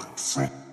to